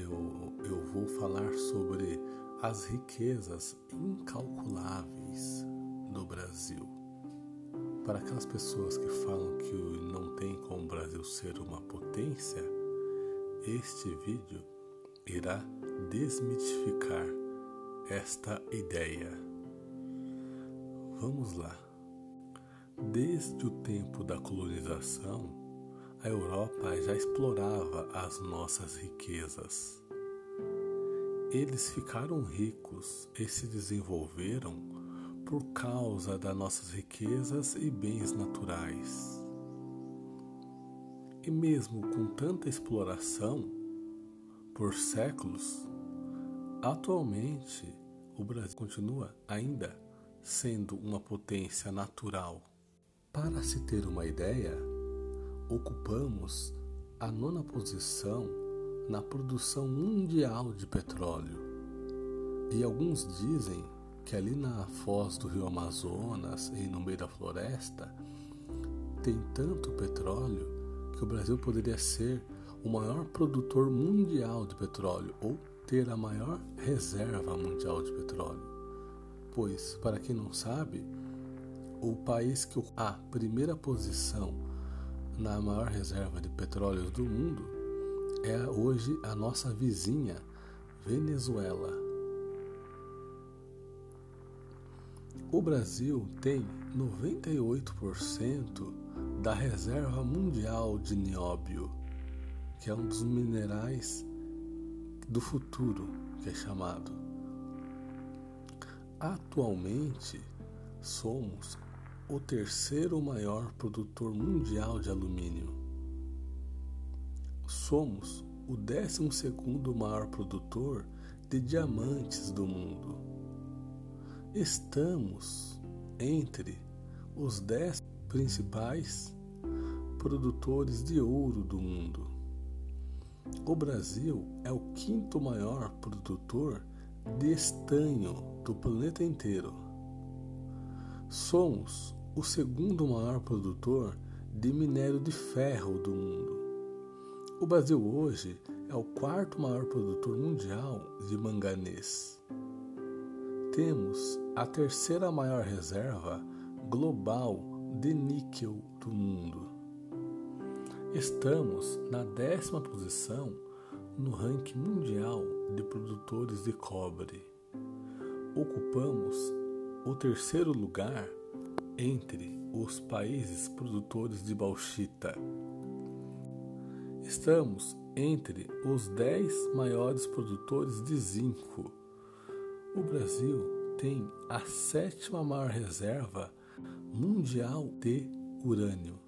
eu, eu vou falar sobre as riquezas incalculáveis do Brasil. Para aquelas pessoas que falam que não tem como o Brasil ser uma potência, este vídeo irá desmitificar esta ideia. Vamos lá. Desde o tempo da colonização, a Europa já explorava as nossas riquezas. Eles ficaram ricos e se desenvolveram por causa das nossas riquezas e bens naturais. E mesmo com tanta exploração por séculos, atualmente o Brasil continua ainda sendo uma potência natural. Para se ter uma ideia, ocupamos a nona posição na produção mundial de petróleo. E alguns dizem que ali na foz do rio Amazonas e no meio da floresta tem tanto petróleo que o Brasil poderia ser o maior produtor mundial de petróleo ou ter a maior reserva mundial de petróleo. Pois, para quem não sabe, o país que a primeira posição na maior reserva de petróleo do mundo é hoje a nossa vizinha, Venezuela. O Brasil tem 98% da reserva mundial de nióbio, que é um dos minerais do futuro, que é chamado. Atualmente, somos o terceiro maior produtor mundial de alumínio. Somos o décimo segundo maior produtor de diamantes do mundo. Estamos entre os dez principais produtores de ouro do mundo. O Brasil é o quinto maior produtor de estanho do planeta inteiro. Somos o segundo maior produtor de minério de ferro do mundo. O Brasil hoje é o quarto maior produtor mundial de manganês. Temos a terceira maior reserva global de níquel do mundo. Estamos na décima posição no ranking mundial de produtores de cobre. Ocupamos o terceiro lugar entre os países produtores de bauxita. Estamos entre os 10 maiores produtores de zinco. O Brasil tem a sétima maior reserva mundial de urânio.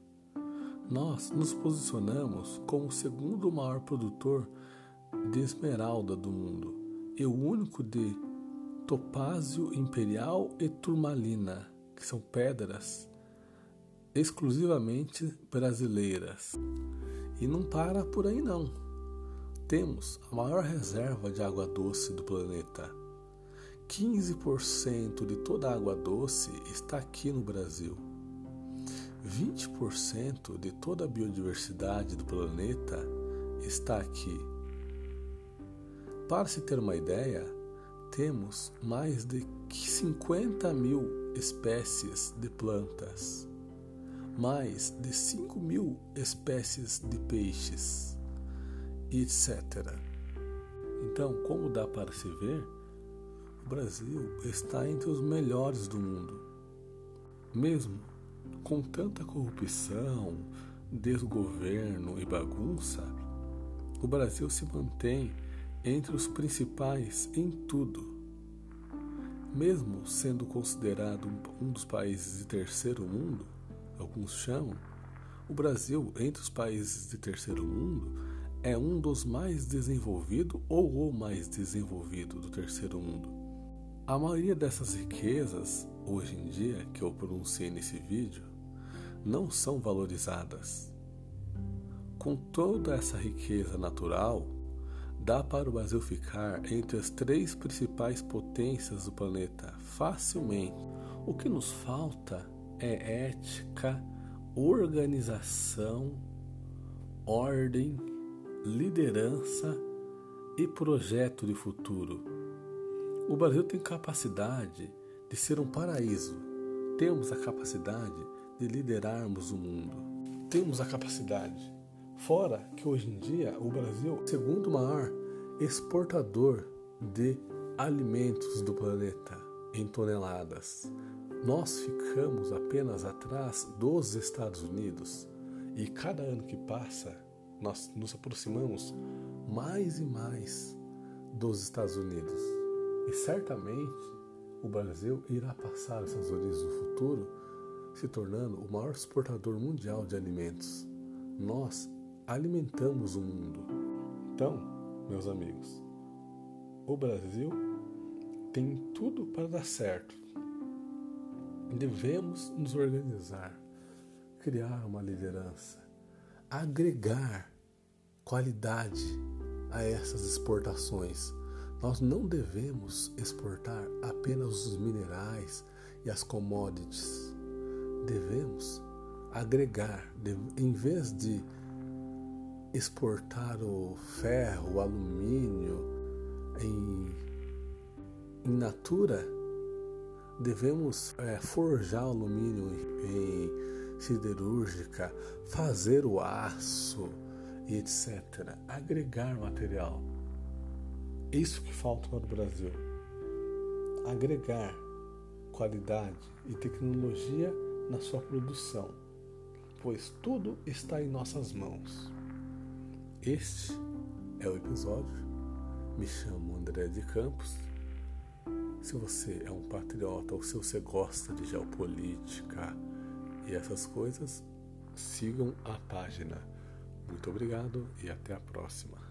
Nós nos posicionamos como o segundo maior produtor de esmeralda do mundo e o único de topázio imperial e turmalina que são pedras exclusivamente brasileiras. E não para por aí não. Temos a maior reserva de água doce do planeta. 15% de toda a água doce está aqui no Brasil. 20% de toda a biodiversidade do planeta está aqui. Para se ter uma ideia, temos mais de 50 mil espécies de plantas, mais de 5 mil espécies de peixes, etc. Então, como dá para se ver, o Brasil está entre os melhores do mundo. Mesmo com tanta corrupção, desgoverno e bagunça, o Brasil se mantém entre os principais em tudo mesmo sendo considerado um dos países de terceiro mundo, alguns chamam, o Brasil, entre os países de terceiro mundo, é um dos mais desenvolvidos ou o mais desenvolvido do terceiro mundo. A maioria dessas riquezas, hoje em dia, que eu pronunciei nesse vídeo, não são valorizadas. Com toda essa riqueza natural, dá para o Brasil ficar entre as três principais potências do planeta facilmente. O que nos falta é ética, organização, ordem, liderança e projeto de futuro. O Brasil tem capacidade de ser um paraíso. Temos a capacidade de liderarmos o mundo. Temos a capacidade. Fora que hoje em dia o Brasil é o segundo maior exportador de alimentos do planeta em toneladas. Nós ficamos apenas atrás dos Estados Unidos e cada ano que passa nós nos aproximamos mais e mais dos Estados Unidos. E certamente o Brasil irá passar essas origens no futuro, se tornando o maior exportador mundial de alimentos. Nós alimentamos o mundo. Então, meus amigos, o Brasil tem tudo para dar certo. Devemos nos organizar, criar uma liderança, agregar qualidade a essas exportações. Nós não devemos exportar apenas os minerais e as commodities. Devemos agregar, em vez de exportar o ferro, o alumínio em, em natura, devemos é, forjar alumínio em, siderúrgica, fazer o aço e etc. Agregar material. Isso que falta para o Brasil. Agregar qualidade e tecnologia na sua produção, pois tudo está em nossas mãos. Este é o episódio. Me chamo André de Campos. Se você é um patriota ou se você gosta de geopolítica e essas coisas, sigam a página muito obrigado e até a próxima.